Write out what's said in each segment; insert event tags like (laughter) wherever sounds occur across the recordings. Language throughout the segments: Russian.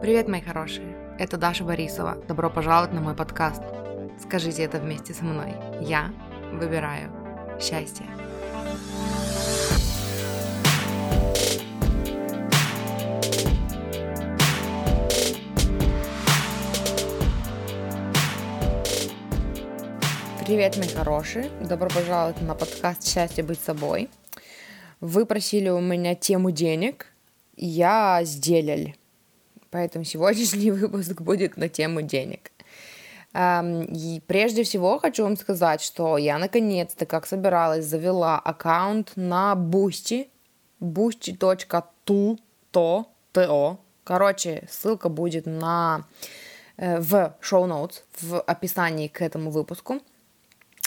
Привет, мои хорошие! Это Даша Борисова. Добро пожаловать на мой подкаст. Скажите это вместе со мной. Я выбираю счастье. Привет, мои хорошие! Добро пожаловать на подкаст «Счастье быть собой». Вы просили у меня тему денег, я сделал. Поэтому сегодняшний (laughs) выпуск будет на тему денег. И прежде всего хочу вам сказать, что я наконец-то, как собиралась, завела аккаунт на Boosty, boosty.to, то, то. Короче, ссылка будет на, э, в notes, в описании к этому выпуску.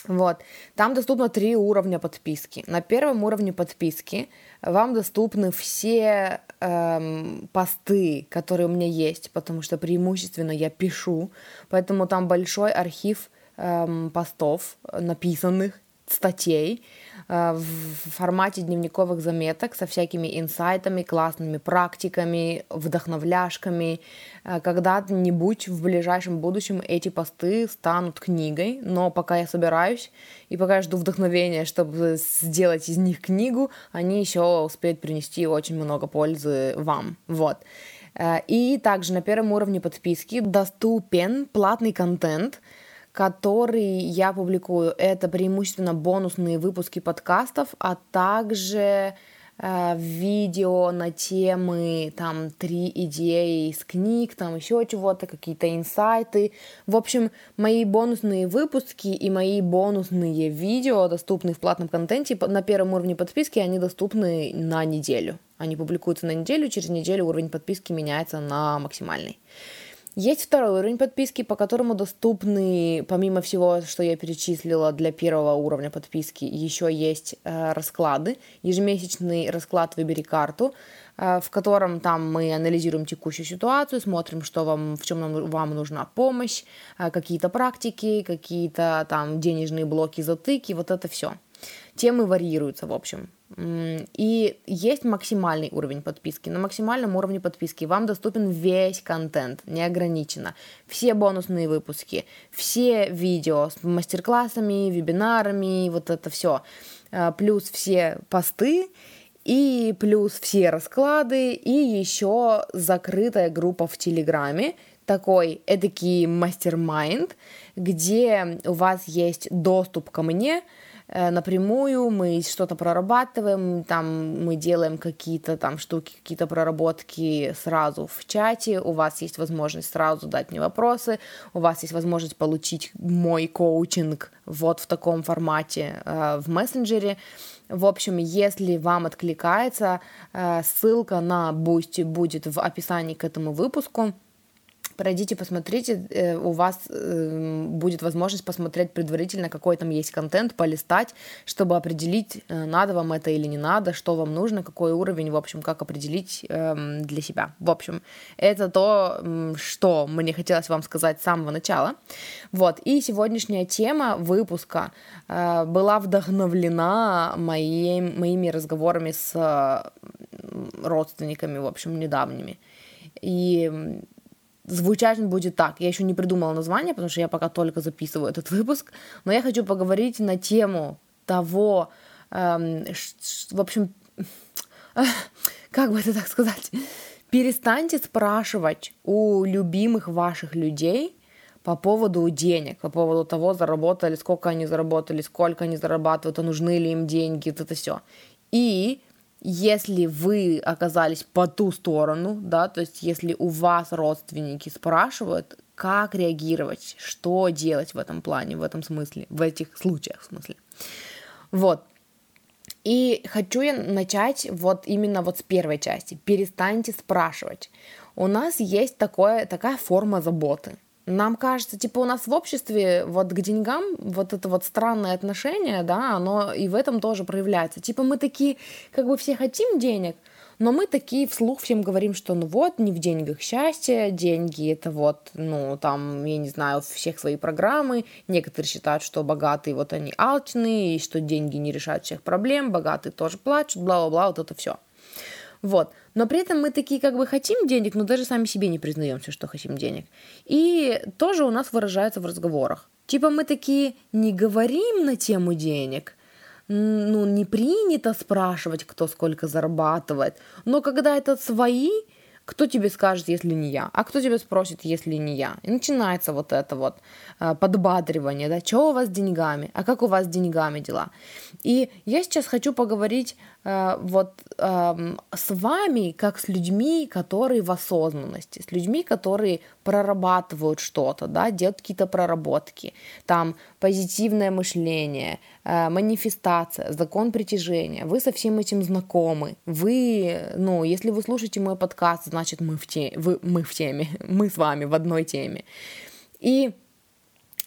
Вот. Там доступно три уровня подписки. На первом уровне подписки вам доступны все эм, посты, которые у меня есть, потому что преимущественно я пишу, поэтому там большой архив эм, постов написанных, статей э, в формате дневниковых заметок со всякими инсайтами, классными практиками, вдохновляшками. Э, когда-нибудь в ближайшем будущем эти посты станут книгой, но пока я собираюсь и пока я жду вдохновения, чтобы сделать из них книгу, они еще успеют принести очень много пользы вам. Вот. Э, и также на первом уровне подписки доступен платный контент – который я публикую. Это преимущественно бонусные выпуски подкастов, а также э, видео на темы, там, три идеи из книг, там еще чего-то, какие-то инсайты. В общем, мои бонусные выпуски и мои бонусные видео доступны в платном контенте. На первом уровне подписки они доступны на неделю. Они публикуются на неделю, через неделю уровень подписки меняется на максимальный. Есть второй уровень подписки, по которому доступны, помимо всего, что я перечислила для первого уровня подписки, еще есть э, расклады. Ежемесячный расклад «Выбери карту», э, в котором там мы анализируем текущую ситуацию, смотрим, что вам, в чем нам, вам нужна помощь, э, какие-то практики, какие-то там денежные блоки, затыки, вот это все. Темы варьируются, в общем. И есть максимальный уровень подписки. На максимальном уровне подписки вам доступен весь контент, неограниченно. Все бонусные выпуски, все видео с мастер-классами, вебинарами, вот это все. А, плюс все посты и плюс все расклады, и еще закрытая группа в Телеграме, такой эдакий мастер-майнд, где у вас есть доступ ко мне, напрямую, мы что-то прорабатываем, там мы делаем какие-то там штуки, какие-то проработки сразу в чате, у вас есть возможность сразу дать мне вопросы, у вас есть возможность получить мой коучинг вот в таком формате э, в мессенджере. В общем, если вам откликается, э, ссылка на Boosty будет в описании к этому выпуску пройдите, посмотрите, э, у вас э, будет возможность посмотреть предварительно, какой там есть контент, полистать, чтобы определить, э, надо вам это или не надо, что вам нужно, какой уровень, в общем, как определить эм, для себя. В общем, это то, что мне хотелось вам сказать с самого начала. Вот, и сегодняшняя тема выпуска была вдохновлена моей, моими разговорами с родственниками, в общем, недавними. И Звучать он будет так. Я еще не придумала название, потому что я пока только записываю этот выпуск. Но я хочу поговорить на тему того, эм, в общем, (laughs) как бы это так сказать, перестаньте спрашивать у любимых ваших людей по поводу денег, по поводу того, заработали, сколько они заработали, сколько они зарабатывают, а нужны ли им деньги, это все. И если вы оказались по ту сторону, да, то есть если у вас родственники спрашивают, как реагировать, что делать в этом плане, в этом смысле, в этих случаях в смысле. Вот. И хочу я начать вот именно вот с первой части. Перестаньте спрашивать. У нас есть такое, такая форма заботы – нам кажется, типа у нас в обществе вот к деньгам вот это вот странное отношение, да, оно и в этом тоже проявляется. Типа мы такие, как бы все хотим денег, но мы такие вслух всем говорим, что ну вот, не в деньгах счастье, деньги это вот, ну там, я не знаю, всех свои программы. Некоторые считают, что богатые вот они алчные, и что деньги не решают всех проблем, богатые тоже плачут, бла-бла-бла, вот это все. Вот. Но при этом мы такие как бы хотим денег, но даже сами себе не признаемся, что хотим денег. И тоже у нас выражается в разговорах. Типа мы такие не говорим на тему денег, ну, не принято спрашивать, кто сколько зарабатывает, но когда это свои, кто тебе скажет, если не я? А кто тебя спросит, если не я? И начинается вот это вот э, подбадривание, да, что у вас с деньгами, а как у вас с деньгами дела? И я сейчас хочу поговорить вот э, с вами, как с людьми, которые в осознанности, с людьми, которые прорабатывают что-то, да, делают какие-то проработки, там позитивное мышление, э, манифестация, закон притяжения, вы со всем этим знакомы, вы, ну, если вы слушаете мой подкаст, значит мы в теме, вы, мы в теме, (laughs) мы с вами в одной теме. И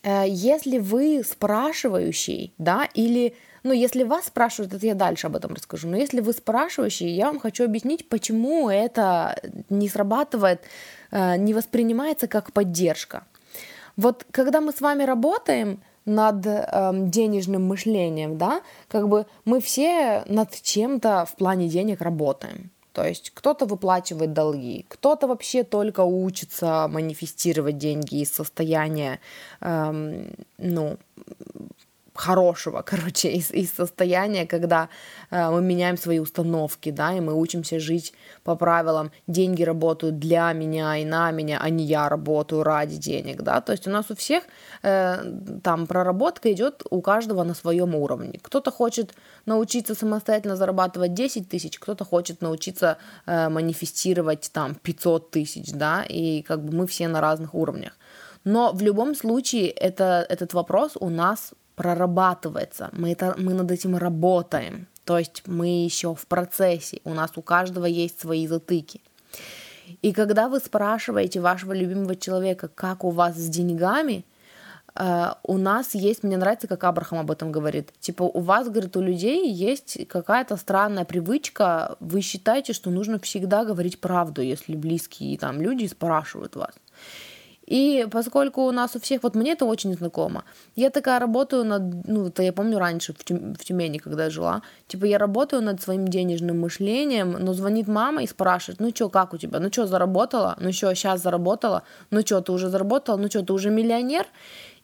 э, если вы спрашивающий, да, или ну, если вас спрашивают, это я дальше об этом расскажу. Но если вы спрашивающий, я вам хочу объяснить, почему это не срабатывает, э, не воспринимается как поддержка. Вот когда мы с вами работаем над э, денежным мышлением, да, как бы мы все над чем-то в плане денег работаем. То есть кто-то выплачивает долги, кто-то вообще только учится манифестировать деньги из состояния, эм, ну, хорошего, (laughs) короче, из, из состояния, когда э, мы меняем свои установки, да, и мы учимся жить по правилам «деньги работают для меня и на меня, а не я работаю ради денег», да, то есть у нас у всех э, там проработка идет у каждого на своем уровне. Кто-то хочет научиться самостоятельно зарабатывать 10 тысяч, кто-то хочет научиться э, манифестировать там 500 тысяч, да, и как бы мы все на разных уровнях. Но в любом случае это, этот вопрос у нас прорабатывается, мы, это, мы над этим работаем, то есть мы еще в процессе, у нас у каждого есть свои затыки. И когда вы спрашиваете вашего любимого человека, как у вас с деньгами, Uh, у нас есть, мне нравится, как Абрахам об этом говорит, типа у вас, говорит, у людей есть какая-то странная привычка, вы считаете, что нужно всегда говорить правду, если близкие там люди спрашивают вас. И поскольку у нас у всех, вот мне это очень знакомо, я такая работаю над, ну, это я помню раньше в, Тюм, в Тюмени, когда жила, типа я работаю над своим денежным мышлением, но звонит мама и спрашивает, ну что, как у тебя, ну что, заработала, ну что, сейчас заработала, ну что, ты уже заработала, ну что, ты уже миллионер,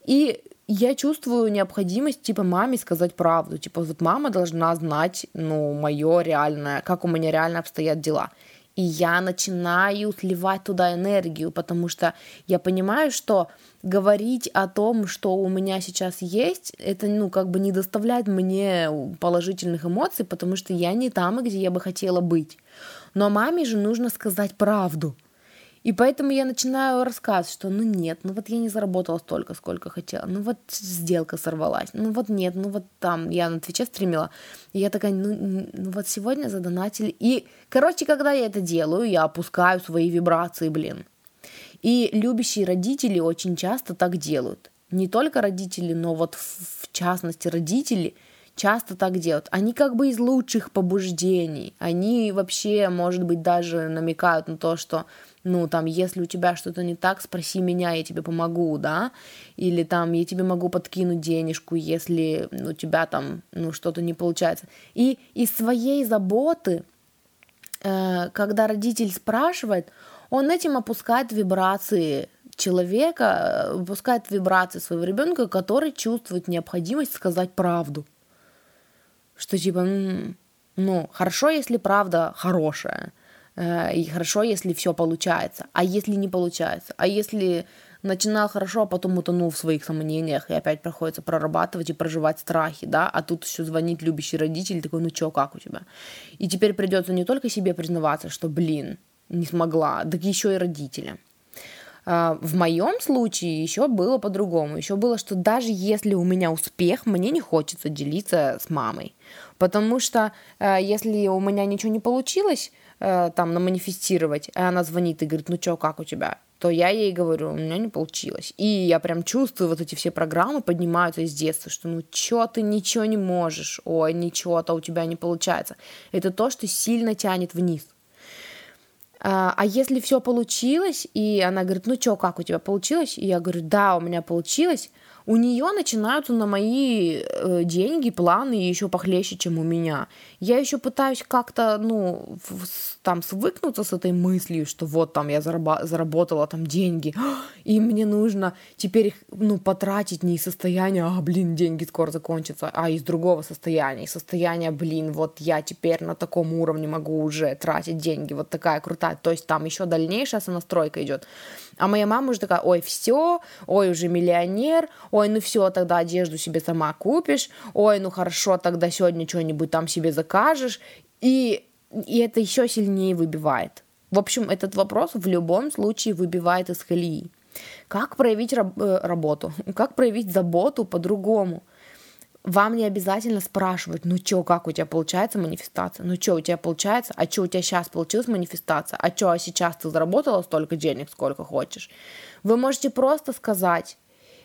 и я чувствую необходимость, типа, маме сказать правду. Типа, вот мама должна знать, ну, мое реальное, как у меня реально обстоят дела и я начинаю сливать туда энергию, потому что я понимаю, что говорить о том, что у меня сейчас есть, это, ну, как бы не доставляет мне положительных эмоций, потому что я не там, где я бы хотела быть. Но маме же нужно сказать правду – и поэтому я начинаю рассказ, что ну нет, ну вот я не заработала столько, сколько хотела, ну вот сделка сорвалась, ну вот нет, ну вот там я на Твиче стримила, и я такая, ну, ну вот сегодня задонатили. И, короче, когда я это делаю, я опускаю свои вибрации, блин. И любящие родители очень часто так делают. Не только родители, но вот в частности родители часто так делают. Они как бы из лучших побуждений. Они вообще, может быть, даже намекают на то, что ну, там, если у тебя что-то не так, спроси меня, я тебе помогу, да, или там, я тебе могу подкинуть денежку, если у тебя там, ну, что-то не получается. И из своей заботы, э, когда родитель спрашивает, он этим опускает вибрации человека, опускает вибрации своего ребенка, который чувствует необходимость сказать правду. Что типа, ну, хорошо, если правда хорошая, Э, и хорошо, если все получается. А если не получается? А если начинал хорошо, а потом утонул в своих сомнениях, и опять приходится прорабатывать и проживать страхи, да, а тут еще звонит любящий родитель, такой, ну чё, как у тебя? И теперь придется не только себе признаваться, что, блин, не смогла, так еще и родителям. А, в моем случае еще было по-другому. Еще было, что даже если у меня успех, мне не хочется делиться с мамой. Потому что э, если у меня ничего не получилось, э, там, наманифестировать, и она звонит и говорит, ну что, как у тебя? то я ей говорю, у меня не получилось. И я прям чувствую, вот эти все программы поднимаются из детства, что ну чё ты ничего не можешь, ой, ничего-то у тебя не получается. Это то, что сильно тянет вниз. А, а если все получилось, и она говорит, ну чё, как у тебя получилось? И я говорю, да, у меня получилось, у нее начинаются на мои э, деньги планы еще похлеще, чем у меня. Я еще пытаюсь как-то, ну, в, там свыкнуться с этой мыслью, что вот там я зараба- заработала там деньги, (gasps) и мне нужно теперь их, ну, потратить не из состояния, а, блин, деньги скоро закончатся, а из другого состояния, из состояния, блин, вот я теперь на таком уровне могу уже тратить деньги, вот такая крутая, то есть там еще дальнейшая сонастройка идет. А моя мама уже такая, ой, все, ой, уже миллионер, ой, ну все, тогда одежду себе сама купишь, ой, ну хорошо, тогда сегодня что-нибудь там себе закажешь, и, и это еще сильнее выбивает. В общем, этот вопрос в любом случае выбивает из колеи. Как проявить раб- э, работу? Как проявить заботу по-другому? Вам не обязательно спрашивать, ну чё, как у тебя получается манифестация, ну чё, у тебя получается, а чё, у тебя сейчас получилась манифестация, а чё, а сейчас ты заработала столько денег, сколько хочешь. Вы можете просто сказать,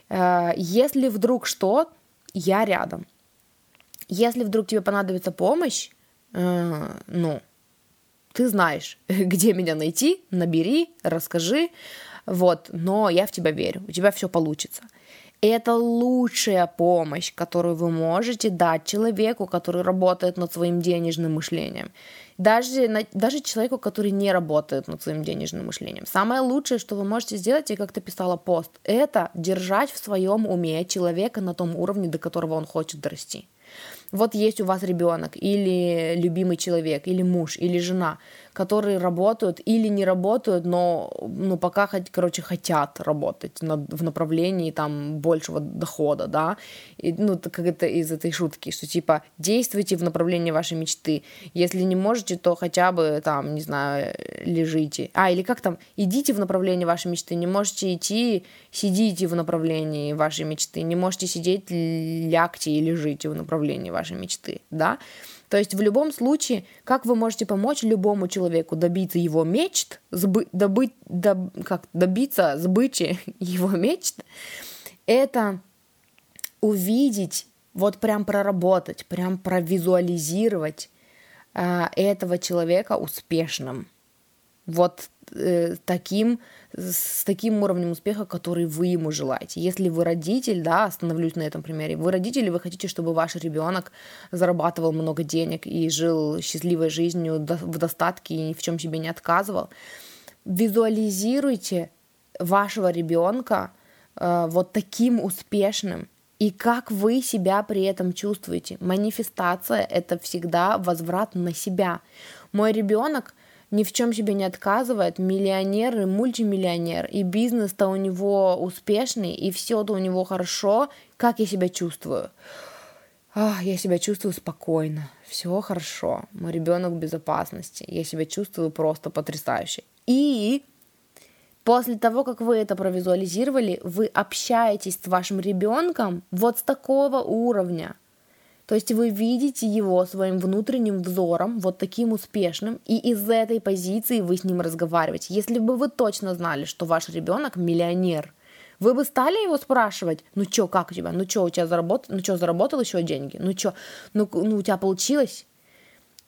э, если вдруг что, я рядом. Если вдруг тебе понадобится помощь, э, ну, ты знаешь, (laughs) где меня найти, набери, расскажи, вот, но я в тебя верю, у тебя все получится. Это лучшая помощь, которую вы можете дать человеку, который работает над своим денежным мышлением. Даже, даже человеку, который не работает над своим денежным мышлением. Самое лучшее, что вы можете сделать, и как ты писала пост, это держать в своем уме человека на том уровне, до которого он хочет дорасти. Вот есть у вас ребенок, или любимый человек, или муж, или жена, которые работают или не работают, но ну, пока, короче, хотят работать над, в направлении там большего дохода, да, и, ну, как это из этой шутки, что типа действуйте в направлении вашей мечты, если не можете, то хотя бы там, не знаю, лежите, а, или как там, идите в направлении вашей мечты, не можете идти, сидите в направлении вашей мечты, не можете сидеть, лягте и лежите в направлении вашей мечты, да. То есть в любом случае, как вы можете помочь любому человеку добиться его мечт, сбы, добыть, доб, как, добиться сбычи (laughs) его мечт, это увидеть, вот прям проработать, прям провизуализировать э, этого человека успешным. Вот э, таким с таким уровнем успеха, который вы ему желаете. Если вы родитель, да, остановлюсь на этом примере, вы родитель, и вы хотите, чтобы ваш ребенок зарабатывал много денег и жил счастливой жизнью в достатке и ни в чем себе не отказывал, визуализируйте вашего ребенка э, вот таким успешным, и как вы себя при этом чувствуете. Манифестация — это всегда возврат на себя. Мой ребенок ни в чем себе не отказывает, миллионер и мультимиллионер, и бизнес-то у него успешный, и все-то у него хорошо, как я себя чувствую? Ах, я себя чувствую спокойно, все хорошо, мой ребенок в безопасности, я себя чувствую просто потрясающе. И после того, как вы это провизуализировали, вы общаетесь с вашим ребенком вот с такого уровня – то есть вы видите его своим внутренним взором, вот таким успешным, и из этой позиции вы с ним разговариваете. Если бы вы точно знали, что ваш ребенок миллионер, вы бы стали его спрашивать, ну чё, как у тебя, ну чё, у тебя заработал, ну чё, заработал еще деньги, ну чё, ну, ну у тебя получилось?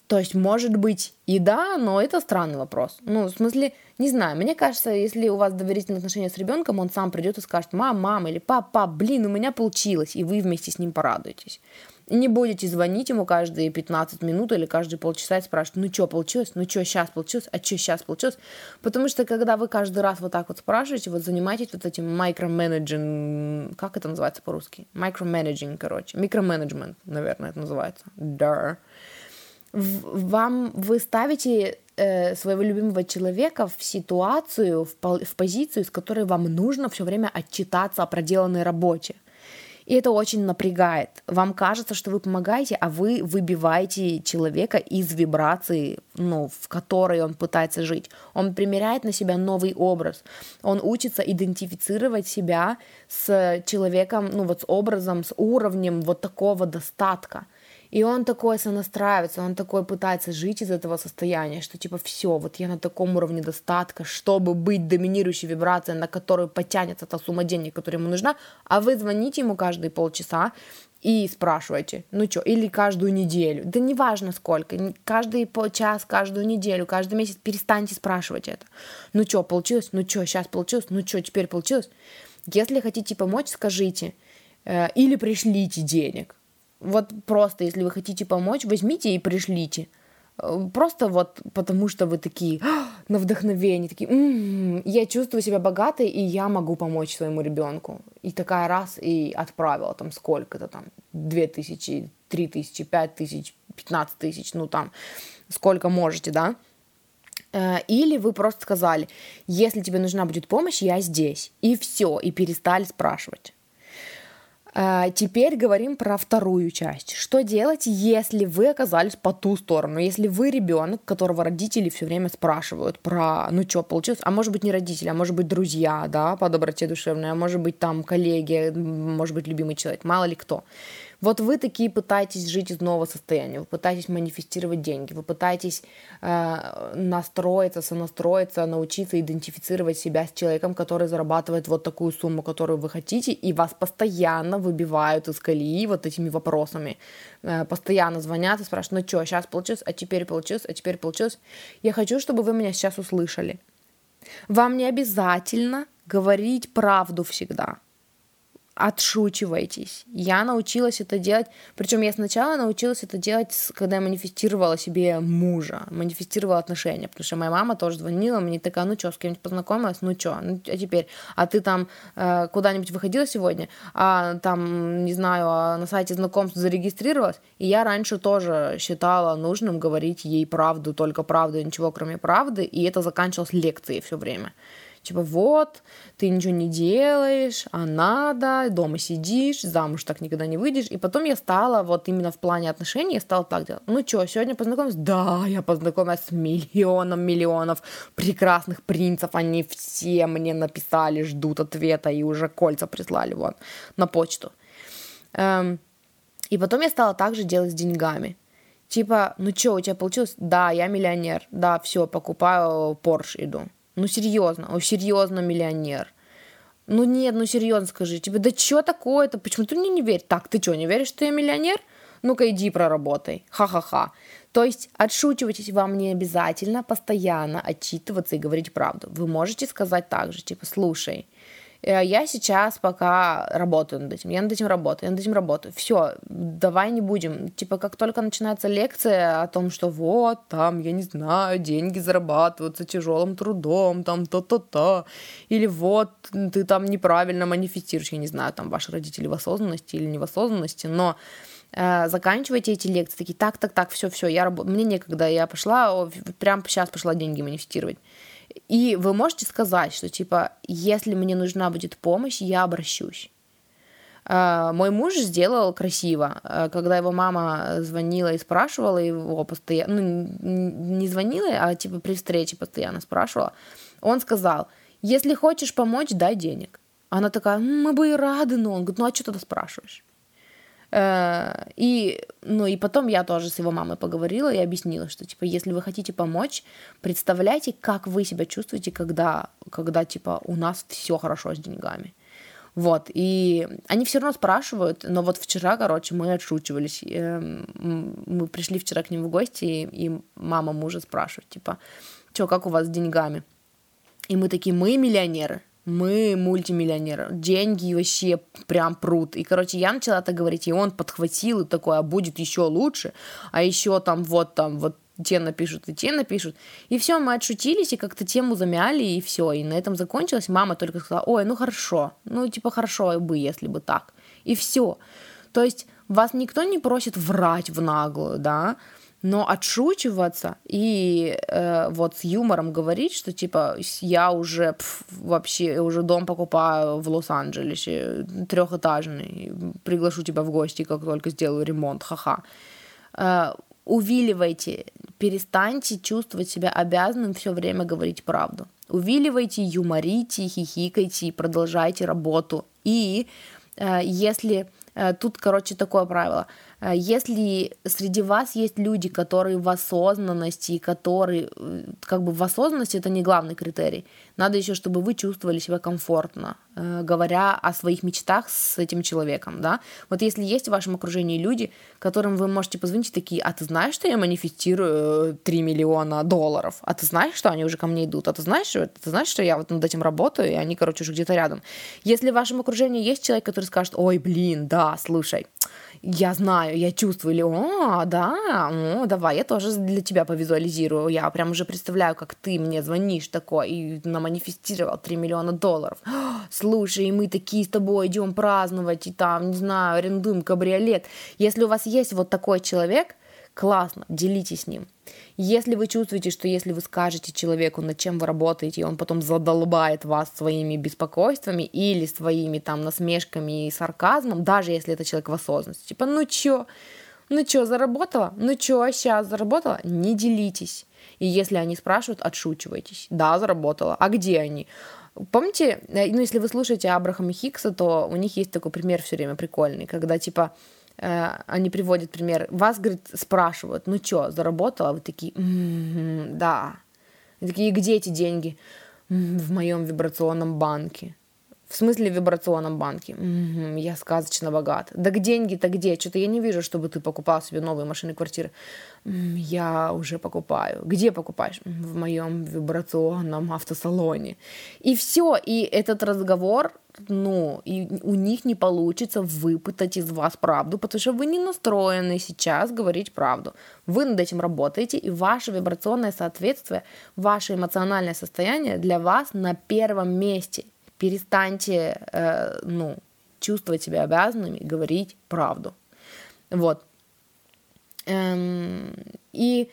То есть, может быть, и да, но это странный вопрос. Ну, в смысле, не знаю, мне кажется, если у вас доверительные отношения с ребенком, он сам придет и скажет, мам, мама или папа, блин, у меня получилось, и вы вместе с ним порадуетесь. Не будете звонить ему каждые 15 минут или каждые полчаса и спрашивать, ну что получилось, ну что сейчас получилось, а что сейчас получилось. Потому что когда вы каждый раз вот так вот спрашиваете, вот занимаетесь вот этим микроменеджинг, как это называется по-русски? Микроменеджинг, короче. Микроменеджмент, наверное, это называется. Да. Вам вы ставите э, своего любимого человека в ситуацию, в, в позицию, с которой вам нужно все время отчитаться о проделанной работе. И это очень напрягает. Вам кажется, что вы помогаете, а вы выбиваете человека из вибрации, ну, в которой он пытается жить. Он примеряет на себя новый образ. Он учится идентифицировать себя с человеком, ну, вот с образом, с уровнем вот такого достатка. И он такой сонастраивается, он такой пытается жить из этого состояния, что типа все, вот я на таком уровне достатка, чтобы быть доминирующей вибрацией, на которую потянется та сумма денег, которая ему нужна, а вы звоните ему каждые полчаса и спрашиваете, ну что, или каждую неделю, да неважно сколько, каждый час, каждую неделю, каждый месяц перестаньте спрашивать это. Ну что, получилось? Ну что, сейчас получилось? Ну что, теперь получилось? Если хотите помочь, скажите – Э, или пришлите денег. Вот просто, если вы хотите помочь, возьмите и пришлите. Э, просто вот потому, что вы такие «А, на вдохновение, такие, м-м, я чувствую себя богатой, и я могу помочь своему ребенку. И такая раз и отправила там сколько-то там, две тысячи, три тысячи, пять тысяч, пятнадцать тысяч, ну там, сколько можете, да. Э, или вы просто сказали, если тебе нужна будет помощь, я здесь. И все, и перестали спрашивать. А, теперь говорим про вторую часть. Что делать, если вы оказались по ту сторону? Если вы ребенок, которого родители все время спрашивают про, ну что, получилось? А может быть не родители, а может быть друзья, да, по доброте душевной, а может быть там коллеги, может быть любимый человек, мало ли кто. Вот вы такие пытаетесь жить из нового состояния, вы пытаетесь манифестировать деньги, вы пытаетесь э, настроиться, сонастроиться, научиться идентифицировать себя с человеком, который зарабатывает вот такую сумму, которую вы хотите, и вас постоянно выбивают из колеи вот этими вопросами. Э, постоянно звонят и спрашивают, ну что, сейчас получилось, а теперь получилось, а теперь получилось. Я хочу, чтобы вы меня сейчас услышали. Вам не обязательно говорить правду всегда отшучивайтесь. Я научилась это делать, причем я сначала научилась это делать, когда я манифестировала себе мужа, манифестировала отношения, потому что моя мама тоже звонила мне такая, ну что, с кем-нибудь познакомилась, ну что, ну а теперь, а ты там э, куда-нибудь выходила сегодня, а там, не знаю, а на сайте знакомств зарегистрировалась, и я раньше тоже считала нужным говорить ей правду, только правду, ничего кроме правды, и это заканчивалось лекцией все время. Типа, вот, ты ничего не делаешь, а надо, дома сидишь, замуж так никогда не выйдешь. И потом я стала, вот именно в плане отношений, я стала так делать. Ну что, сегодня познакомилась? Да, я познакомилась с миллионом миллионов прекрасных принцев. Они все мне написали, ждут ответа и уже кольца прислали вот на почту. Эм, и потом я стала также делать с деньгами. Типа, ну что, у тебя получилось? Да, я миллионер. Да, все, покупаю Порш иду. Ну, серьезно, он серьезно миллионер. Ну нет, ну серьезно скажи, тебе, да что такое-то, почему ты мне не веришь? Так, ты что, не веришь, что я миллионер? Ну-ка иди проработай, ха-ха-ха. То есть отшучивайтесь вам не обязательно постоянно отчитываться и говорить правду. Вы можете сказать так же, типа, слушай, я сейчас пока работаю над этим, я над этим работаю, я над этим работаю. Все, давай не будем. Типа, как только начинается лекция о том, что вот, там, я не знаю, деньги зарабатываются тяжелым трудом, там, то-то-то, или вот, ты там неправильно манифестируешь, я не знаю, там, ваши родители в осознанности или не в осознанности, но э, заканчивайте эти лекции, такие, так, так, так, все, все, я работаю, мне некогда, я пошла, прям сейчас пошла деньги манифестировать. И вы можете сказать, что типа, если мне нужна будет помощь, я обращусь. Uh, мой муж сделал красиво, uh, когда его мама звонила и спрашивала его постоянно, ну, не звонила, а типа при встрече постоянно спрашивала, он сказал, если хочешь помочь, дай денег. Она такая, мы бы и рады, но он говорит, ну а что тогда спрашиваешь? Э, и, ну, и потом я тоже с его мамой поговорила и объяснила, что, типа, если вы хотите помочь, представляйте, как вы себя чувствуете, когда, когда типа, у нас все хорошо с деньгами. Вот, и они все равно спрашивают, но вот вчера, короче, мы отшучивались. Эм, мы пришли вчера к ним в гости, и мама мужа спрашивает, типа, что, как у вас с деньгами? И мы такие, мы миллионеры мы мультимиллионеры, деньги вообще прям прут. И, короче, я начала это говорить, и он подхватил и такой, а будет еще лучше, а еще там вот там вот те напишут, и те напишут. И все, мы отшутились, и как-то тему замяли, и все. И на этом закончилось. Мама только сказала, ой, ну хорошо, ну типа хорошо бы, если бы так. И все. То есть вас никто не просит врать в наглую, да, но отшучиваться и э, вот с юмором говорить, что типа я уже пф, вообще уже дом покупаю в Лос-Анджелесе трехэтажный, приглашу тебя в гости, как только сделаю ремонт, ха-ха. Э, увиливайте, перестаньте чувствовать себя обязанным все время говорить правду. Увиливайте, юморите, хихикайте, продолжайте работу. И э, если тут, короче, такое правило. Э, если среди вас есть люди, которые в осознанности, которые э, как бы в осознанности это не главный критерий. Надо еще, чтобы вы чувствовали себя комфортно э, говоря о своих мечтах с этим человеком, да. Вот если есть в вашем окружении люди, которым вы можете позвонить такие, а ты знаешь, что я манифестирую 3 миллиона долларов? А ты знаешь, что они уже ко мне идут? А ты знаешь, что, ты знаешь, что я вот над этим работаю, и они, короче, уже где-то рядом? Если в вашем окружении есть человек, который скажет, ой, блин, да, слушай, я знаю, я чувствую, или, о, да, о, давай, я тоже для тебя повизуализирую, я прям уже представляю, как ты мне звонишь такой, и наманифестировал 3 миллиона долларов. Слушай, мы такие с тобой идем праздновать, и там, не знаю, арендуем кабриолет. Если у вас есть вот такой человек, классно, делитесь с ним. Если вы чувствуете, что если вы скажете человеку, над чем вы работаете, и он потом задолбает вас своими беспокойствами или своими там насмешками и сарказмом, даже если это человек в осознанности, типа, ну чё, ну чё, заработала? Ну чё, сейчас заработала? Не делитесь. И если они спрашивают, отшучивайтесь. Да, заработала. А где они? Помните, э, ну, если вы слушаете Абрахама Хикса, то у них есть такой пример все время прикольный, когда, типа, они приводят пример. Вас, говорит, спрашивают, ну что, заработала? Вы такие, м-м-м, да. И такие, где эти деньги? В моем вибрационном банке. В смысле в вибрационном банке? Угу, я сказочно богат. Да деньги-то где? Что-то я не вижу, чтобы ты покупал себе новые машины, квартиры. Я уже покупаю. Где покупаешь? В моем вибрационном автосалоне. И все. И этот разговор, ну, и у них не получится выпытать из вас правду, потому что вы не настроены сейчас говорить правду. Вы над этим работаете, и ваше вибрационное соответствие, ваше эмоциональное состояние для вас на первом месте – перестаньте, э, ну, чувствовать себя обязанными говорить правду. Вот. Эм, и,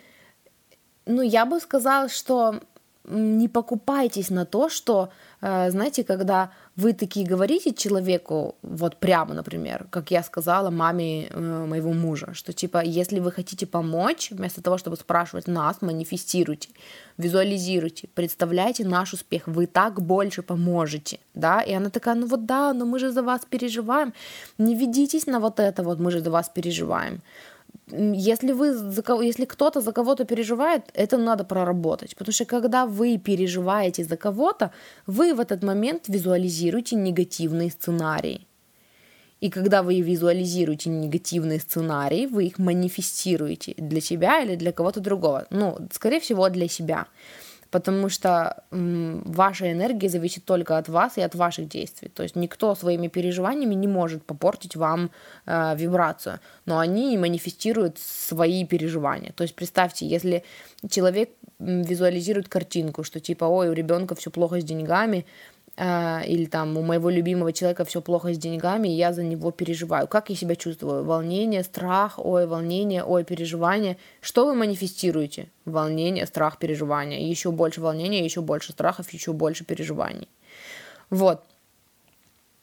ну, я бы сказала, что не покупайтесь на то, что, э, знаете, когда вы такие говорите человеку, вот прямо, например, как я сказала маме э, моего мужа, что типа, если вы хотите помочь, вместо того, чтобы спрашивать нас, манифестируйте, визуализируйте, представляйте наш успех, вы так больше поможете, да, и она такая, ну вот да, но мы же за вас переживаем, не ведитесь на вот это вот, мы же за вас переживаем, если вы за кого, если кто-то за кого-то переживает, это надо проработать, потому что когда вы переживаете за кого-то, вы в этот момент визуализируете негативные сценарии. И когда вы визуализируете негативные сценарии, вы их манифестируете для себя или для кого-то другого. Ну, скорее всего, для себя потому что ваша энергия зависит только от вас и от ваших действий. То есть никто своими переживаниями не может попортить вам э, вибрацию, но они манифестируют свои переживания. То есть представьте, если человек визуализирует картинку, что типа, ой, у ребенка все плохо с деньгами, или там у моего любимого человека все плохо с деньгами, и я за него переживаю. Как я себя чувствую? Волнение, страх, ой, волнение, ой, переживание. Что вы манифестируете? Волнение, страх, переживание. Еще больше волнения, еще больше страхов, еще больше переживаний. Вот.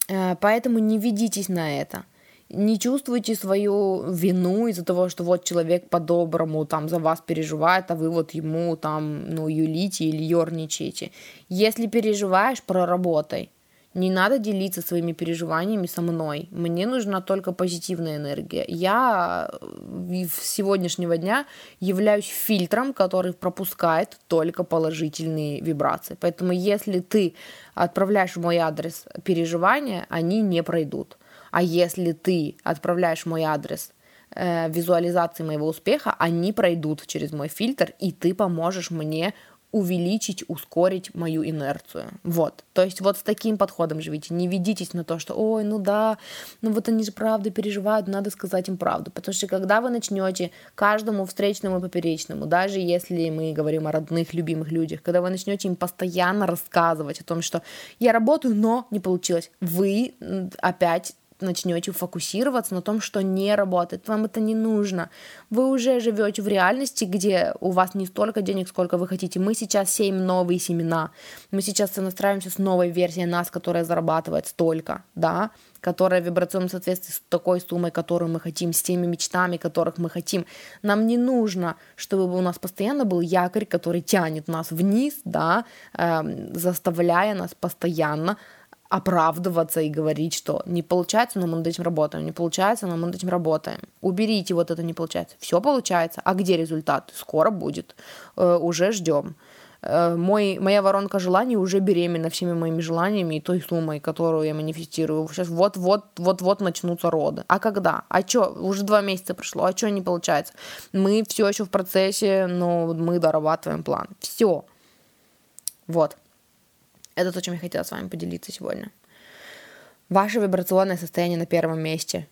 Э, поэтому не ведитесь на это не чувствуйте свою вину из-за того, что вот человек по-доброму там за вас переживает, а вы вот ему там, ну, юлите или ерничаете. Если переживаешь, проработай. Не надо делиться своими переживаниями со мной. Мне нужна только позитивная энергия. Я э, с сегодняшнего дня являюсь фильтром, который пропускает только положительные вибрации. Поэтому если ты отправляешь в мой адрес переживания, они не пройдут. А если ты отправляешь мой адрес э, визуализации моего успеха, они пройдут через мой фильтр, и ты поможешь мне увеличить, ускорить мою инерцию. Вот. То есть вот с таким подходом живите. Не ведитесь на то, что, ой, ну да, ну вот они же правда переживают, надо сказать им правду. Потому что когда вы начнете каждому встречному и поперечному, даже если мы говорим о родных, любимых людях, когда вы начнете им постоянно рассказывать о том, что я работаю, но не получилось, вы опять начнете фокусироваться на том, что не работает, вам это не нужно. Вы уже живете в реальности, где у вас не столько денег, сколько вы хотите. Мы сейчас сеем новые семена. Мы сейчас настраиваемся с новой версией нас, которая зарабатывает столько, да, которая в вибрационном соответствии с такой суммой, которую мы хотим, с теми мечтами, которых мы хотим. Нам не нужно, чтобы у нас постоянно был якорь, который тянет нас вниз, да, э, заставляя нас постоянно оправдываться и говорить, что не получается, но мы над этим работаем, не получается, но мы над этим работаем. Уберите вот это не получается. Все получается. А где результат? Скоро будет. Э, уже ждем. э, мой, моя воронка желаний уже беременна всеми моими желаниями и той суммой, которую я манифестирую. Сейчас вот-вот, вот-вот начнутся роды. А когда? А чё? Уже два месяца прошло, а что не получается? Мы все еще в процессе, но мы дорабатываем план. Все. Вот. Это то, чем я хотела с вами поделиться сегодня. Ваше вибрационное состояние на первом месте.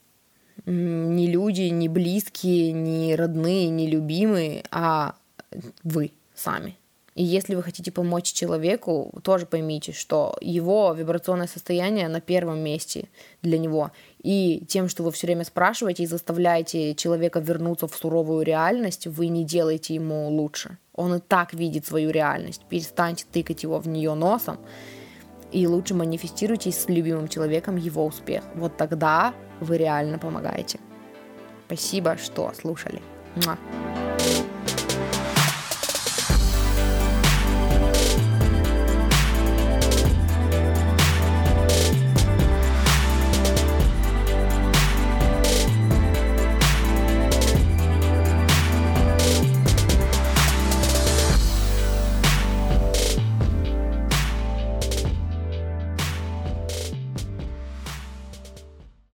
Не люди, не близкие, не родные, не любимые, а вы сами. И если вы хотите помочь человеку, тоже поймите, что его вибрационное состояние на первом месте для него. И тем, что вы все время спрашиваете и заставляете человека вернуться в суровую реальность, вы не делаете ему лучше. Он и так видит свою реальность. Перестаньте тыкать его в нее носом и лучше манифестируйте с любимым человеком его успех. Вот тогда вы реально помогаете. Спасибо, что слушали. Муа.